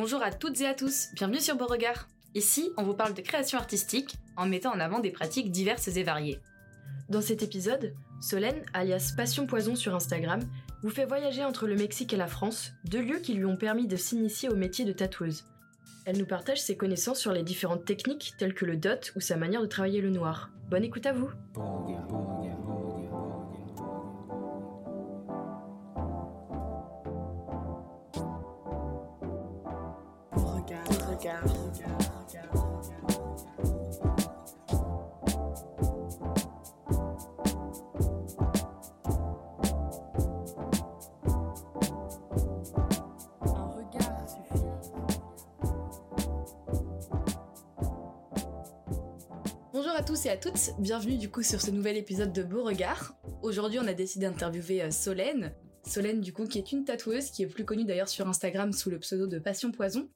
Bonjour à toutes et à tous, bienvenue sur Beauregard. Ici, on vous parle de création artistique en mettant en avant des pratiques diverses et variées. Dans cet épisode, Solène, alias Passion Poison sur Instagram, vous fait voyager entre le Mexique et la France, deux lieux qui lui ont permis de s'initier au métier de tatoueuse. Elle nous partage ses connaissances sur les différentes techniques telles que le dot ou sa manière de travailler le noir. Bonne écoute à vous Bonjour à tous et à toutes, bienvenue du coup sur ce nouvel épisode de Beauregard. Aujourd'hui on a décidé d'interviewer euh, Solène. Solène du coup qui est une tatoueuse qui est plus connue d'ailleurs sur Instagram sous le pseudo de Passion Poison.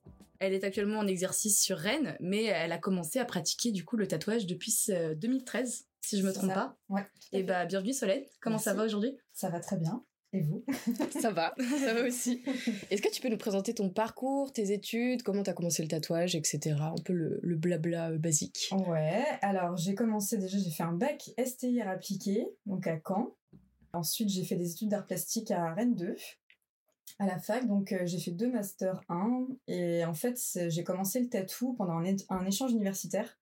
Elle est actuellement en exercice sur Rennes, mais elle a commencé à pratiquer du coup le tatouage depuis euh, 2013, si je me C'est trompe ça. pas. Ouais. Et bah bienvenue Solène, comment ça va aujourd'hui? Ça va très bien. Et vous? Ça va, ça va aussi. Est-ce que tu peux nous présenter ton parcours, tes études, comment t'as commencé le tatouage, etc. Un peu le, le blabla euh, basique. Ouais, alors j'ai commencé déjà, j'ai fait un bac STIR appliqué, donc à Caen. Ensuite, j'ai fait des études d'art plastique à Rennes 2, à la fac. Donc, euh, j'ai fait deux masters 1. Et en fait, j'ai commencé le tatou pendant un, échange universitaire.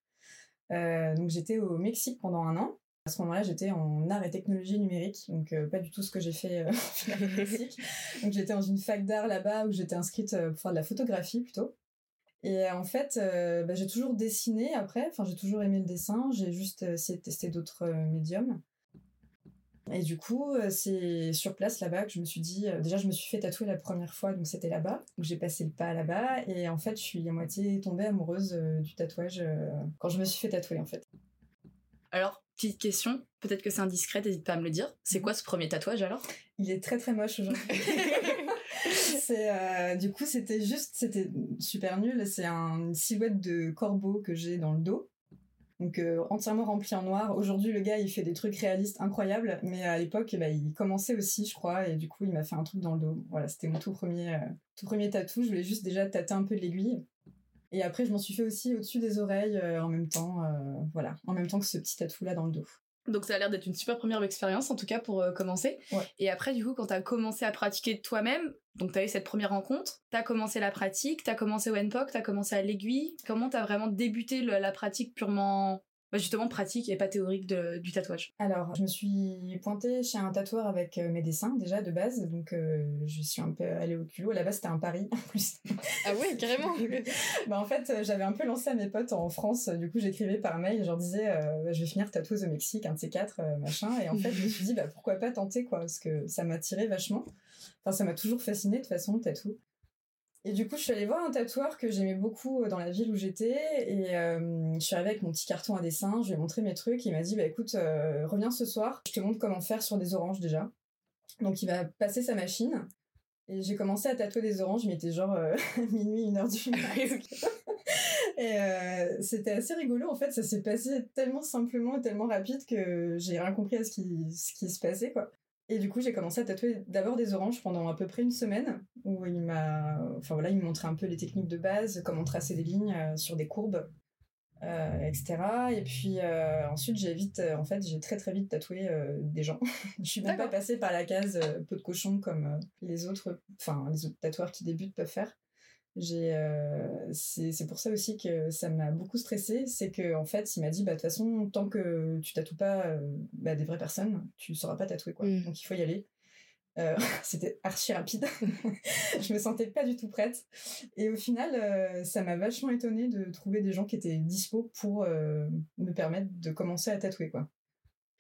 Euh, donc, j'étais au Mexique pendant un an. À ce moment-là, j'étais en art et technologie numérique, donc euh, pas du tout ce que j'ai fait au Mexique. Donc, j'étais dans une fac d'art là-bas où j'étais inscrite pour faire de la photographie plutôt. Et en fait, bah, j'ai toujours dessiné après. Enfin, j'ai toujours aimé le dessin. J'ai juste essayé de tester d'autres médiums. Et du coup, euh, c'est sur place là-bas que je me suis dit. euh, déjà, je me suis fait tatouer la première fois, donc c'était là-bas. Donc j'ai passé le pas là-bas. Et en fait, je suis à moitié tombée amoureuse euh, du tatouage euh, quand je me suis fait tatouer en fait. Alors, petite question, peut-être que c'est indiscret, n'hésite pas à me le dire. C'est quoi ce premier tatouage alors? Il est très très moche aujourd'hui. c'est euh, du coup c'était juste c'était super nul. C'est un- une silhouette de corbeau que j'ai dans le dos. Donc euh, entièrement rempli en noir. Aujourd'hui le gars il fait des trucs réalistes incroyables, mais à l'époque bah, il commençait aussi je crois et du coup il m'a fait un truc dans le dos. Voilà c'était mon tout premier euh, tout premier tatou. Je voulais juste déjà tâter un peu de l'aiguille. Et après je m'en suis fait aussi au-dessus des oreilles euh, en même temps. voilà en même temps que ce petit tatou là dans le dos. Donc ça a l'air d'être une super première expérience en tout cas pour euh, commencer. Ouais. Et après du coup quand t'as commencé à pratiquer toi-même, donc t'as eu cette première rencontre, t'as commencé la pratique, t'as commencé au NPOC, t'as commencé à l'aiguille. Comment t'as vraiment débuté le- la pratique purement, justement pratique et pas théorique de- du tatouage Alors, je me suis pointée chez un tatoueur avec euh, mes dessins déjà de base, donc euh, je suis un peu allée au culot. Là-bas, c'était un pari en plus. Ah ouais, carrément bah, en fait, euh, j'avais un peu lancé à mes potes en France, du coup, j'écrivais par mail, je leur disais, euh, bah, je vais finir tatoueuse au Mexique, un de ces quatre, euh, machin. Et en fait, je me suis dit, bah, pourquoi pas tenter, quoi, parce que ça m'attirait vachement. Enfin, ça m'a toujours fasciné de toute façon, le tatou. Et du coup, je suis allée voir un tatoueur que j'aimais beaucoup euh, dans la ville où j'étais. Et euh, je suis arrivée avec mon petit carton à dessin, je lui ai montré mes trucs. Il m'a dit, bah écoute, euh, reviens ce soir, je te montre comment faire sur des oranges déjà. Donc il va passer sa machine. Et j'ai commencé à tatouer des oranges, mais il était genre euh, minuit, une heure du matin. Et c'était assez rigolo, en fait, ça s'est passé tellement simplement et tellement rapide que j'ai rien compris à ce qui, ce qui se passait, quoi. Et du coup, j'ai commencé à tatouer d'abord des oranges pendant à peu près une semaine, où il m'a, enfin voilà, il me montrait un peu les techniques de base, comment tracer des lignes euh, sur des courbes, euh, etc. Et puis euh, ensuite, j'ai vite, en fait, j'ai très très vite tatoué euh, des gens. Je suis même pas passée par la case peau de cochon comme les autres, enfin les autres tatoueurs qui débutent peuvent faire. J'ai, euh, c'est pour ça aussi que ça m'a beaucoup stressée, c'est que en fait, il m'a dit, bah de toute façon, tant que tu tatoues pas euh, bah, des vraies personnes, tu sauras pas tatouer quoi. Mm. Donc il faut y aller. Euh, C'était archi rapide. je me sentais pas du tout prête. Et au final, euh, ça m'a vachement étonnée de trouver des gens qui étaient dispo pour euh, me permettre de commencer à tatouer quoi.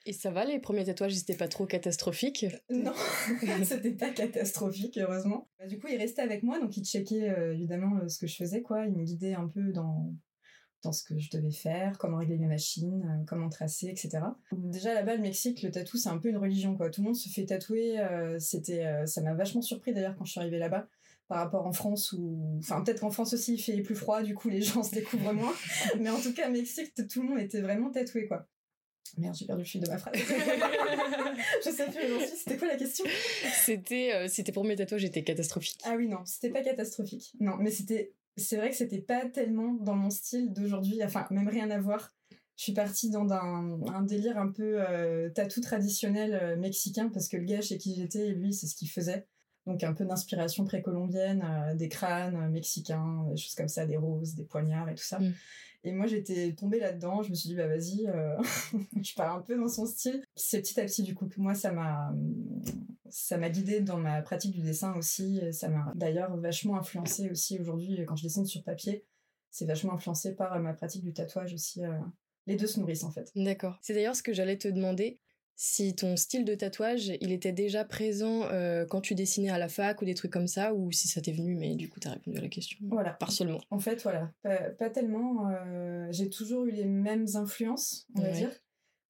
Et ça va, les premiers tatouages, c'était pas trop catastrophiques Non, c'était pas catastrophique, heureusement. Bah, du coup, il restait avec moi, donc il checkait euh, évidemment euh, ce que je faisais, quoi. Il me guidait un peu dans, dans ce que je devais faire, comment régler mes machines, euh, comment tracer, etc. Déjà là-bas, le Mexique, le tatou, c'est un peu une religion, quoi. Tout le monde se fait tatouer. euh, c'était, euh, ça m'a vachement surpris d'ailleurs quand je suis arrivée là-bas. Par rapport en France où, enfin peut-être qu'en France aussi il fait plus froid, du coup les gens se découvrent moins. Mais en tout cas, au Mexique, tout le monde était vraiment tatoué, quoi. Merde, j'ai perdu le fil de ma phrase. je sais plus où C'était quoi la question? C'était euh, c'était pour mes tatouages, j'étais catastrophique. Ah oui, non, c'était pas catastrophique. Non, mais c'était c'est vrai que c'était pas tellement dans mon style d'aujourd'hui, enfin même rien à voir. Je suis partie dans un, délire un peu euh, tatou traditionnel euh, mexicain parce que le gars chez qui j'étais, lui, c'est ce qu'il faisait. Donc un peu d'inspiration précolombienne, des crânes mexicains, des choses comme ça, des roses, des poignards et tout ça. Mm. Et moi, j'étais tombée là-dedans. Je me suis dit, bah vas-y, euh, je pars un peu dans son style. C'est petit à petit, du coup, que moi, ça m'a, ça m'a guidée dans ma pratique du dessin aussi. Ça m'a d'ailleurs vachement influencé aussi aujourd'hui quand je dessine sur papier. C'est vachement influencé par ma pratique du tatouage aussi. Euh. Les deux se nourrissent en fait. D'accord. C'est d'ailleurs ce que j'allais te demander si ton style de tatouage, il était déjà présent euh, quand tu dessinais à la fac ou des trucs comme ça, ou si ça t'est venu, mais du coup, t'as répondu à la question. Voilà. Partiellement. En fait, voilà. Pas, tellement. Euh, j'ai toujours eu les mêmes influences, on va dire.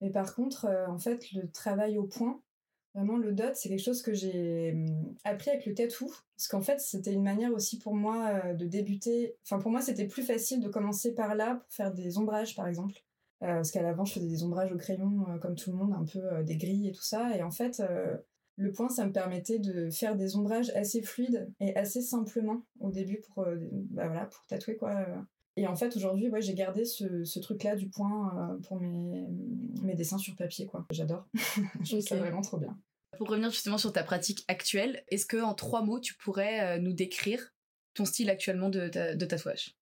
Mais par contre, euh, en fait, le travail au point, vraiment le dot, c'est quelque chose que j'ai hum, appris avec le tatou. Parce qu'en fait, c'était une manière aussi pour moi de débuter. Enfin, pour moi, c'était plus facile de commencer par là pour faire des ombrages, par exemple. Euh, parce qu'à l'avant, je faisais des ombrages au crayon, euh, comme tout le monde, un peu euh, des grilles et tout ça. Et en fait, le point, ça me permettait de faire des ombrages assez fluides et assez simplement au début pour, bah voilà, pour tatouer, quoi. Et en fait, aujourd'hui, ouais, j'ai gardé ce, ce truc-là du point pour mes, mes dessins sur papier, quoi. J'adore. je trouve ça vraiment trop bien. Pour revenir justement sur ta pratique actuelle, est-ce que en trois mots, tu pourrais nous décrire ton style actuellement de, de tatouage?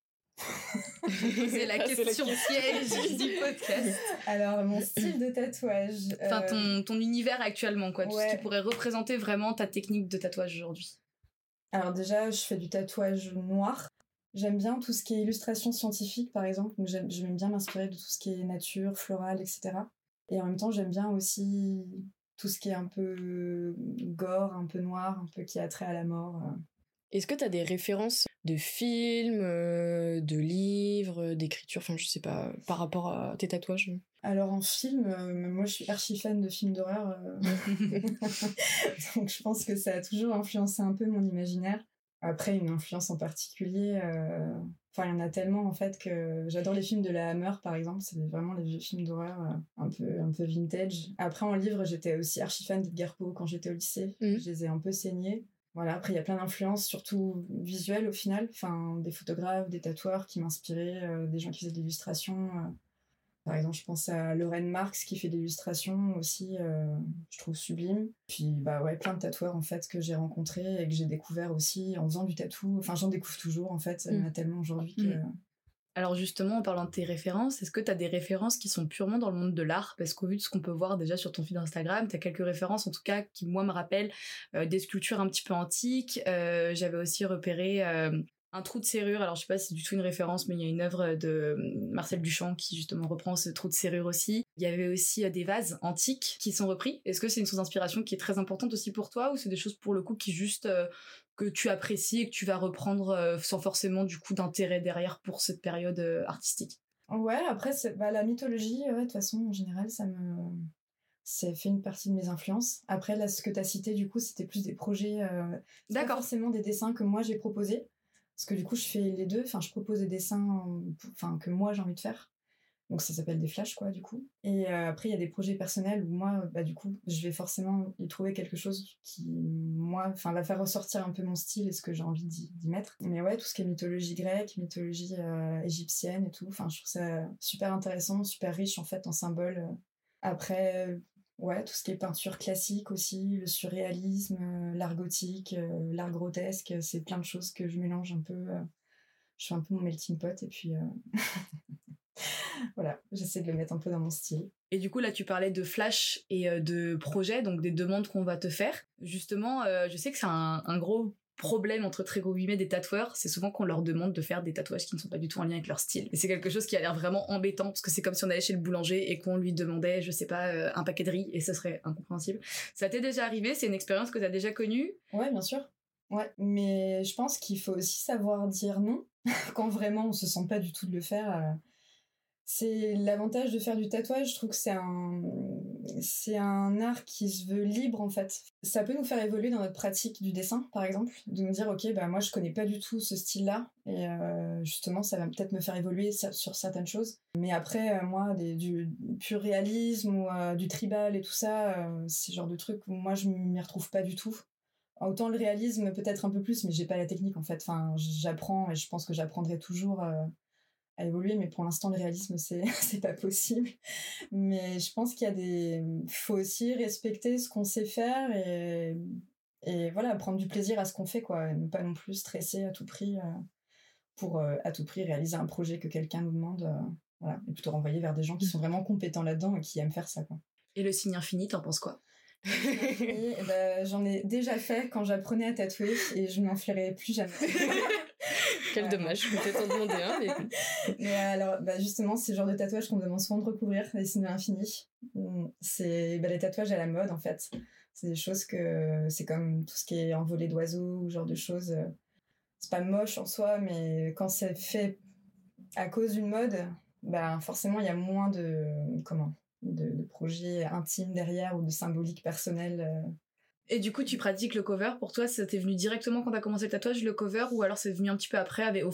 C'est la question piège du podcast. Alors, mon style de tatouage. Enfin, ton, ton univers actuellement, quoi. ce qui pourrait représenter vraiment ta technique de tatouage aujourd'hui. Alors, déjà, je fais du tatouage noir. J'aime bien tout ce qui est illustration scientifique, par exemple. j'aime, bien m'inspirer de tout ce qui est nature, floral, etc. Et en même temps, j'aime bien aussi tout ce qui est un peu gore, un peu noir, un peu qui a trait à la mort. Est-ce que tu as des références de films, euh, de livres, d'écriture, enfin je sais pas, par rapport à tes tatouages? Alors en film, euh, moi je suis archi fan de films d'horreur, euh. donc je pense que ça a toujours influencé un peu mon imaginaire. Après une influence en particulier, enfin il y en a tellement en fait que j'adore les films de la Hammer par exemple, c'est vraiment les vieux films d'horreur un peu un peu vintage. Après en livre, j'étais aussi archi fan d'Edgar Poe quand j'étais au lycée, mmh. je les ai un peu saignés. Voilà, après, il y a plein d'influences, surtout visuelles au final. Enfin, des photographes, des tatoueurs qui m'inspiraient, euh, des gens qui faisaient de l'illustration. Euh. Par exemple, je pense à Lorraine Marx qui fait de l'illustration aussi, euh, je trouve sublime. Puis, bah ouais, plein de tatoueurs en fait que j'ai rencontrés et que j'ai découvert aussi en faisant du tatou. Enfin, j'en découvre toujours en fait, ça y en a mm. tellement aujourd'hui que. Mm. Alors justement, en parlant de tes références, est-ce que tu as des références qui sont purement dans le monde de l'art? Parce qu'au vu de ce qu'on peut voir déjà sur ton fil Instagram, tu as quelques références en tout cas qui moi me rappellent euh, des sculptures un petit peu antiques. Euh, j'avais aussi repéré euh, un trou de serrure. Alors je sais pas si c'est du tout une référence, mais il y a une œuvre de Marcel Duchamp qui justement reprend ce trou de serrure aussi. Il y avait aussi des vases antiques qui sont repris. Est-ce que c'est une source d'inspiration qui est très importante aussi pour toi ou c'est des choses pour le coup qui juste que tu apprécies et que tu vas reprendre euh, sans forcément du coup d'intérêt derrière pour cette période euh, artistique Ouais, après bah, la mythologie, de toute façon en général ça me ça fait une partie de mes influences. Après là ce que tu as cité du coup c'était plus des projets euh, D'accord. forcément des dessins que moi j'ai proposés parce que du coup je fais les deux, enfin je propose des dessins enfin que moi j'ai envie de faire donc ça s'appelle des flashs quoi du coup. Et euh, après il y a des projets personnels où moi bah du coup je vais forcément y trouver quelque chose qui moi enfin va faire ressortir un peu mon style et ce que j'ai envie d'y mettre. Mais ouais tout ce qui est mythologie grecque, mythologie euh, égyptienne et tout, enfin je trouve ça super intéressant, super riche en fait en symboles. Après ouais tout ce qui est peinture classique aussi, le surréalisme, euh, l'art gothique, l'art grotesque, c'est plein de choses que je mélange un peu. je fais un peu mon melting pot et puis voilà, j'essaie de le mettre un peu dans mon style. Et du coup, là, tu parlais de flash et euh, de projets, donc des demandes qu'on va te faire. Justement, euh, je sais que c'est un, gros problème entre très gros guillemets des tatoueurs, c'est souvent qu'on leur demande de faire des tatouages qui ne sont pas du tout en lien avec leur style. Et c'est quelque chose qui a l'air vraiment embêtant parce que c'est comme si on allait chez le boulanger et qu'on lui demandait, je sais pas, euh, un paquet de riz et ce serait incompréhensible. Ça t'est déjà arrivé? C'est une expérience que tu as déjà connue? Ouais, bien sûr. Ouais, mais je pense qu'il faut aussi savoir dire non quand vraiment on se sent pas du tout de le faire c'est l'avantage de faire du tatouage. Je trouve que c'est un, c'est un art qui se veut libre en fait. Ça peut nous faire évoluer dans notre pratique du dessin, par exemple, de nous dire ok, bah moi je connais pas du tout ce style-là et euh, justement ça va peut-être me faire évoluer sur certaines choses. Mais après, euh, moi, des, du pur réalisme ou euh, du tribal et tout ça, c'est genre de trucs où moi je m'y retrouve pas du tout. Autant le réalisme peut-être un peu plus, mais j'ai pas la technique en fait. Enfin, j'apprends et je pense que j'apprendrai toujours à évoluer, mais pour l'instant, le réalisme, c'est, c'est pas possible. Mais je pense qu'il y a des. faut aussi respecter ce qu'on sait faire et, et voilà, prendre du plaisir à ce qu'on fait, quoi. ne pas non plus stresser à tout prix euh, pour euh, à tout prix réaliser un projet que quelqu'un nous demande. Euh, voilà, et plutôt renvoyer vers des gens qui sont vraiment compétents là-dedans et qui aiment faire ça, quoi. Et le signe infini, t'en penses quoi? Eh ben, J'en ai déjà fait quand j'apprenais à tatouer et je n'en ferai plus jamais. Quel dommage, je peut-être en demander un. Mais... mais alors, bah justement, c'est le genre de tatouage qu'on demande souvent de recouvrir, les signes infinis. C'est bah, les tatouages à la mode, en fait. C'est des choses que. C'est comme tout ce qui est envolé d'oiseaux ou genre de choses. C'est pas moche en soi, mais quand c'est fait à cause d'une mode, bah forcément, il y a moins de. Comment de, de projets intimes derrière ou de symbolique personnelle euh, et du coup, tu pratiques le cover. Pour toi, t'est venu directement quand t'as commencé le tatouage, le cover, ou alors c'est venu un petit peu après, au,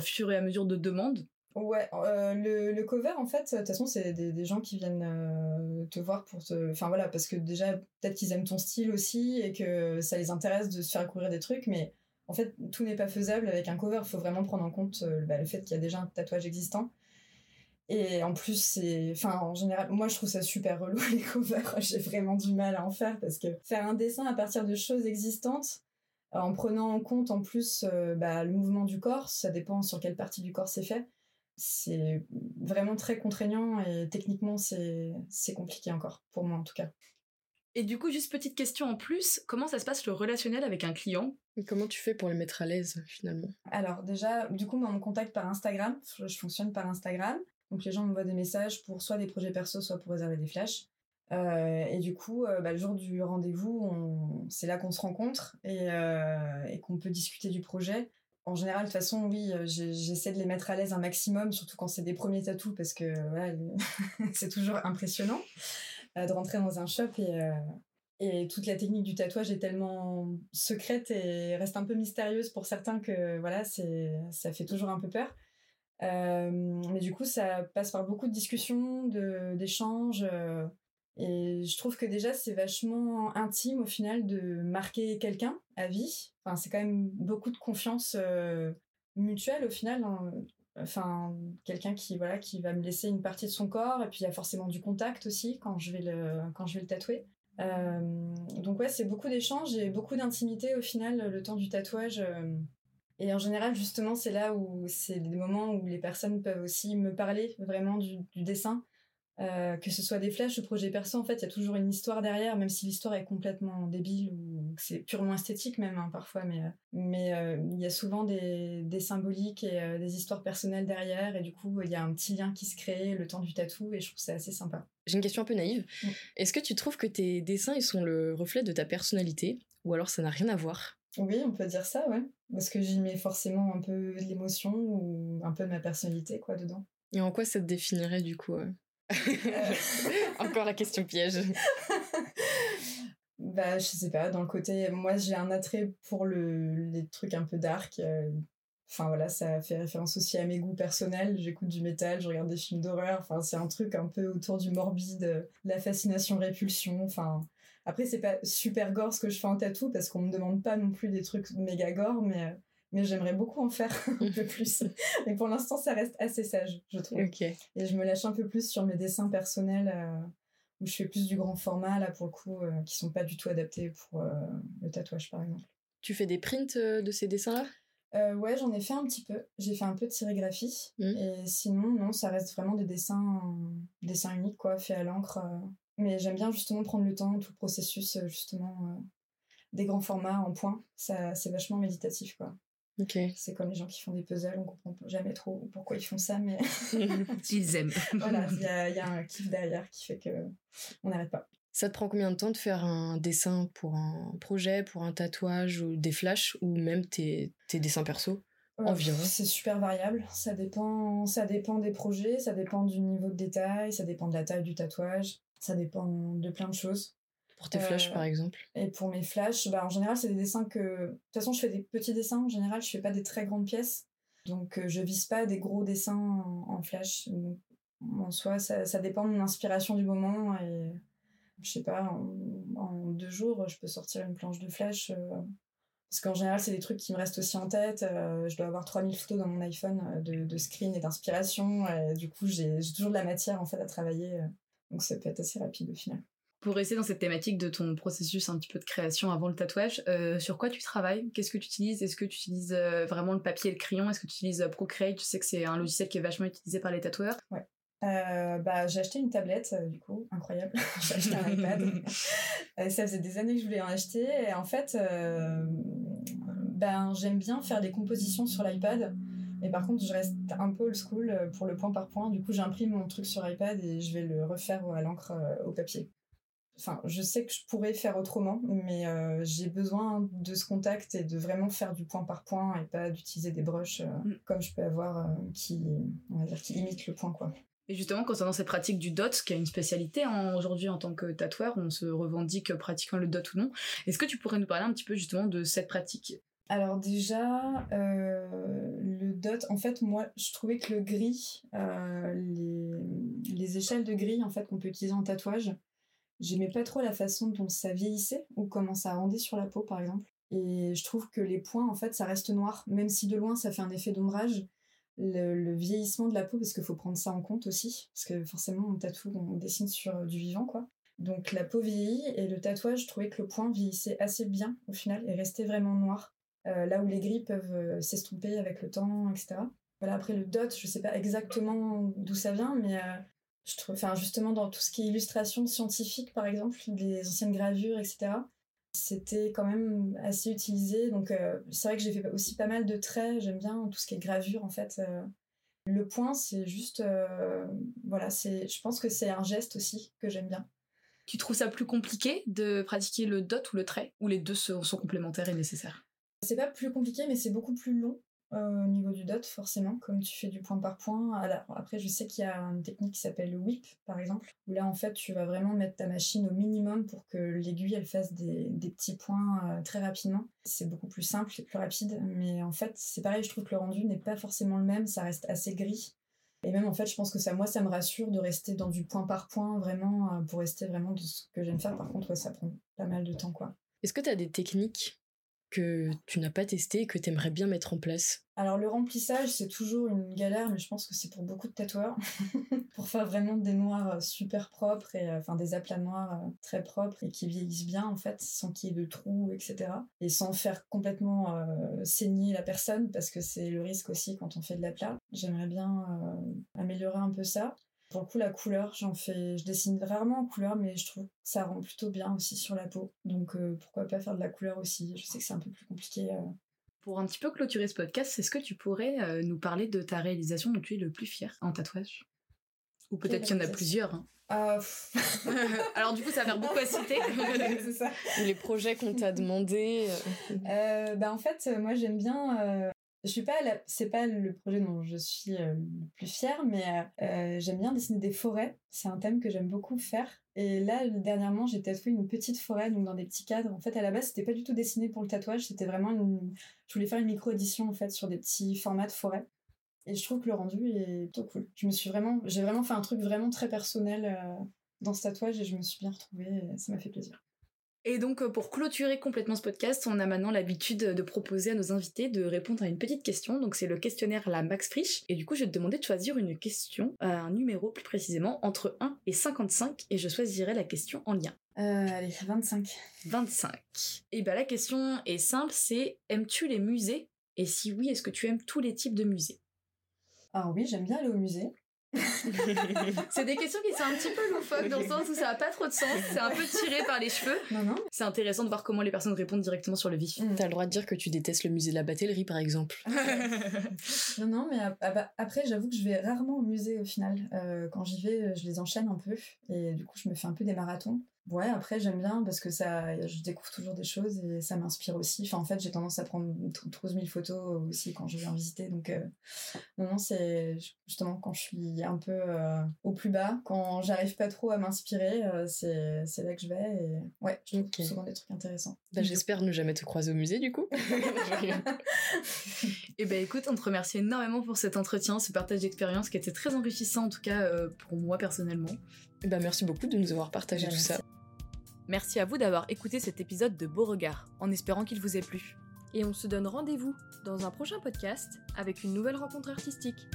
fur et à mesure de demandes Ouais, euh, le, cover, en fait, de toute façon, c'est des, gens qui viennent euh, te voir pour te. Enfin voilà, parce que déjà, peut-être qu'ils aiment ton style aussi et que ça les intéresse de se faire découvrir des trucs, mais en fait, tout n'est pas faisable avec un cover. Il faut vraiment prendre en compte euh, bah, le fait qu'il y a déjà un tatouage existant et en plus, c'est, enfin, en général, moi je trouve ça super relou les covers. J'ai vraiment du mal à en faire parce que faire un dessin à partir de choses existantes, en prenant en compte en plus euh, bah, le mouvement du corps, ça dépend sur quelle partie du corps c'est fait. C'est vraiment très contraignant et techniquement c'est c'est compliqué encore pour moi en tout cas. Et du coup, juste petite question en plus, comment ça se passe le relationnel avec un client? Et Comment tu fais pour le mettre à l'aise finalement? Alors déjà, du coup, moi, on me contacte par Instagram. Je fonctionne par Instagram. Donc les gens m'envoient des messages pour soit des projets perso, soit pour réserver des flashs. Euh, et du coup, euh, bah, le jour du rendez-vous, c'est là qu'on se rencontre et, euh, et qu'on peut discuter du projet. En général, de toute façon, oui, j'essaie de les mettre à l'aise un maximum, surtout quand c'est des premiers tatous, parce que c'est toujours impressionnant de rentrer dans un shop et, et toute la technique du tatouage est tellement secrète et reste un peu mystérieuse pour certains que voilà, ça fait toujours un peu peur. Euh, mais du coup, ça passe par beaucoup de discussions, d'échanges. Euh, et je trouve que déjà, c'est vachement intime au final de marquer quelqu'un à vie. Enfin, c'est quand même beaucoup de confiance euh, mutuelle au final. Enfin, quelqu'un qui, voilà, qui va me laisser une partie de son corps. Et puis, il y a forcément du contact aussi quand je vais le, quand je vais le tatouer. donc ouais, c'est beaucoup d'échanges et beaucoup d'intimité au final le temps du tatouage. Et en général, justement, c'est là où c'est des moments où les personnes peuvent aussi me parler vraiment du, dessin. Euh, que ce soit des flashs ou projets perso, en fait, il y a toujours une histoire derrière, même si l'histoire est complètement débile ou c'est purement esthétique même hein, parfois, mais euh, mais euh, il y a souvent des, des symboliques et des histoires personnelles derrière, et du coup il y a un petit lien qui se crée le temps du tatou, et je trouve ça assez sympa. J'ai une question un peu naïve. Mm. Est-ce que tu trouves que tes dessins ils sont le reflet de ta personnalité, ou alors ça n'a rien à voir? Oui, on peut dire ça, ouais. Parce que j'y mets forcément un peu de l'émotion ou un peu de ma personnalité, quoi, dedans. Et en quoi ça te définirait, du coup euh? Encore la question piège. bah, je sais pas, dans le côté... Moi, j'ai un attrait pour le... les trucs un peu dark. Euh, enfin, voilà, ça fait référence aussi à mes goûts personnels. J'écoute du métal, je regarde des films d'horreur. Enfin, c'est un truc un peu autour du morbide, la fascination-répulsion. Enfin après, c'est pas super gore ce que je fais en tatou parce qu'on me demande pas non plus des trucs méga gore, mais, mais j'aimerais beaucoup en faire un peu plus. Mais pour l'instant, ça reste assez sage, je trouve. Et je me lâche un peu plus sur mes dessins personnels euh, où je fais plus du grand format, là, pour le coup, euh, qui sont pas du tout adaptés pour euh, le tatouage, par exemple. Tu fais des prints de ces dessins-là? Ouais, j'en ai fait un petit peu. J'ai fait un peu de sérigraphie. Mmh. Et sinon, non, ça reste vraiment des dessins, dessins uniques, quoi, faits à l'encre. Mais j'aime bien justement prendre le temps, tout le processus, euh, justement, euh, des grands formats en point. Ça, c'est vachement méditatif, quoi. Ok. C'est comme les gens qui font des puzzles, on comprend jamais trop pourquoi ils font ça, mais. ils aiment. voilà, il y a, y a, un kiff derrière qui fait que on n'arrête pas. Ça te prend combien de temps de faire un dessin pour un projet, pour un tatouage ou des flashs ou même tes, tes dessins perso? Environ. C'est super variable. Ça dépend, ça dépend des projets, ça dépend du niveau de détail, ça dépend de la taille du tatouage, ça dépend de plein de choses. Pour tes Euh, flashs, par exemple. Et pour mes flashs, bah, en général, c'est des dessins que. De toute façon, je fais des petits dessins. En général, je fais pas des très grandes pièces. Donc, euh, je vise pas des gros dessins en, en flash. Donc, en soi, ça, ça dépend de mon inspiration du moment. Et je sais pas, en, en deux jours, je peux sortir une planche de flash. euh, parce qu'en général, c'est des trucs qui me restent aussi en tête. Euh, je dois avoir 3000 photos dans mon iPhone euh, de, de screen et d'inspiration. Du coup, j'ai toujours de la matière en fait à travailler. euh. Donc, ça peut être assez rapide au final. Pour rester dans cette thématique de ton processus un petit peu de création avant le tatouage, euh, sur quoi tu travailles? Qu'est-ce que tu utilises? Est-ce que tu utilises euh, vraiment le papier et le crayon? Est-ce que tu utilises euh, Procreate? Je sais que c'est un logiciel qui est vachement utilisé par les tatoueurs. Euh, bah, j'ai acheté une tablette, euh, du coup, incroyable. j'ai acheté un iPad. Euh, ça faisait des années que je voulais en acheter. Et en fait, euh, ben, j'aime bien faire des compositions sur l'iPad. Et par contre, je reste un peu old school pour le point par point. Du coup, j'imprime mon truc sur iPad et je vais le refaire à l'encre au papier. Enfin, je sais que je pourrais faire autrement, mais j'ai besoin de ce contact et de vraiment faire du point par point et pas d'utiliser des brushes Mm. comme je peux avoir qui, on va dire, qui imitent le point, quoi. Et justement, concernant cette pratique du dot, qui a une spécialité hein, aujourd'hui en tant que tatoueur, on se revendique pratiquant le dot ou non. Est-ce que tu pourrais nous parler un petit peu justement de cette pratique? Alors déjà, euh, le dot, en fait, moi, je trouvais que le gris, euh, les, les échelles de gris, en fait, qu'on peut utiliser en tatouage, j'aimais pas trop la façon dont ça vieillissait ou comment ça rendait sur la peau, par exemple. Et je trouve que les points, en fait, ça reste noir, même si de loin, ça fait un effet d'ombrage. Le, vieillissement de la peau, parce qu'il faut prendre ça en compte aussi, parce que forcément, on tatoue, on dessine sur euh, du vivant, quoi. Donc la peau vieillit et le tatouage, je trouvais que le point vieillissait assez bien au final et restait vraiment noir. Euh, là où les gris peuvent euh, s'estomper avec le temps, etc. Voilà, après le dot, je sais pas exactement d'où ça vient, mais je trouve, justement dans tout ce qui est illustration scientifique par exemple, des anciennes gravures, etc. C'était quand même assez utilisé, donc euh, c'est vrai que j'ai fait aussi pas mal de traits. J'aime bien tout ce qui est gravure en fait. euh. Le point, c'est juste, euh, voilà, c'est, je pense que c'est un geste aussi que j'aime bien. Tu trouves ça plus compliqué de pratiquer le dot ou le trait Ou les deux sont, sont complémentaires et nécessaires? C'est pas plus compliqué, mais c'est beaucoup plus long euh, au niveau du dot, forcément, comme tu fais du point par point. Alors, après, je sais qu'il y a une technique qui s'appelle le whip, par exemple, où là, en fait, tu vas vraiment mettre ta machine au minimum pour que l'aiguille, elle fasse des, des petits points euh, très rapidement. C'est beaucoup plus simple et plus rapide, mais en fait, c'est pareil, je trouve que le rendu n'est pas forcément le même, ça reste assez gris. Et même, en fait, je pense que ça, moi, ça me rassure de rester dans du point par point, vraiment, euh, pour rester vraiment de ce que j'aime faire. Par contre, ouais, ça prend pas mal de temps, quoi. Est-ce que tu as des techniques que tu n'as pas testées et que tu aimerais bien mettre en place Alors le remplissage, c'est toujours une galère, mais je pense que c'est pour beaucoup de tatoueurs. pour faire vraiment des noirs euh, super propres, et euh, enfin des aplats noirs euh, très propres et qui vieillissent bien en fait, sans qu'il y ait de trous, etc. Et sans faire complètement saigner la personne, parce que c'est le risque aussi quand on fait de l'aplat. J'aimerais bien améliorer un peu ça. Pour le coup, la couleur, j'en fais, je dessine rarement en couleur, mais je trouve que ça rend plutôt bien aussi sur la peau. Donc euh, pourquoi pas faire de la couleur aussi Je sais que c'est un peu plus compliqué. euh, Pour un petit peu clôturer ce podcast, est-ce que tu pourrais euh, nous parler de ta réalisation dont tu es le plus fier en tatouage? Ou peut-être qu'il y en a plusieurs. hein. Ah. Alors du coup, ça va faire beaucoup à citer. ça. Les projets qu'on t'a demandé bah en fait, moi j'aime bien. Je suis pas, c'est pas le projet dont je suis euh, le plus fière, mais euh, j'aime bien dessiner des forêts. C'est un thème que j'aime beaucoup faire. Et là, dernièrement, j'ai tatoué une petite forêt, donc dans des petits cadres. En fait, à la base, c'était pas du tout dessiné pour le tatouage. C'était vraiment une. Je voulais faire une micro édition en fait sur des petits formats de forêt. Et je trouve que le rendu est plutôt cool. Je me suis vraiment, j'ai vraiment fait un truc vraiment très personnel euh, dans ce tatouage et je me suis bien retrouvée. Et ça m'a fait plaisir. Et donc, euh, pour clôturer complètement ce podcast, on a maintenant l'habitude de proposer à nos invités de répondre à une petite question. Donc, c'est le questionnaire La Max Frisch. Et du coup, je vais te demander de choisir une question, euh, un numéro plus précisément, entre 1 et 55. Et je choisirai la question en lien. Euh, allez, 25. 25. Et ben, la question est simple c'est aimes-tu les musées? Et si oui, est-ce que tu aimes tous les types de musées? Alors oui, j'aime bien aller au musée. C'est des questions qui sont un petit peu loufoques dans le sens où ça n'a pas trop de sens. C'est un peu tiré par les cheveux. Non, non. C'est intéressant de voir comment les personnes répondent directement sur le vif. T'as le droit de dire que tu détestes le musée de la batellerie, par exemple. Non, non, mais ap- ap- après, j'avoue que je vais rarement au musée au final. Euh, quand j'y vais, je les enchaîne un peu. Et du coup, je me fais un peu des marathons. Ouais, après j'aime bien parce que ça, je découvre toujours des choses et ça m'inspire aussi. Enfin, en fait, j'ai tendance à prendre 12 000 photos aussi quand je viens visiter. Donc, euh, non, non, c'est justement quand je suis un peu euh, au plus bas, quand j'arrive pas trop à m'inspirer, euh, c'est, c'est là que je vais. Et ouais, je trouve souvent des trucs intéressants. Bah, j'espère ne jamais te croiser au musée du coup. et eh ben écoute, on te remercie énormément pour cet entretien, ce partage d'expérience qui était très enrichissant en tout cas pour moi personnellement. Et ben merci beaucoup de nous avoir partagé tout ça. Merci à vous d'avoir écouté cet épisode de Beauregard, en espérant qu'il vous ait plu. Et on se donne rendez-vous dans un prochain podcast avec une nouvelle rencontre artistique.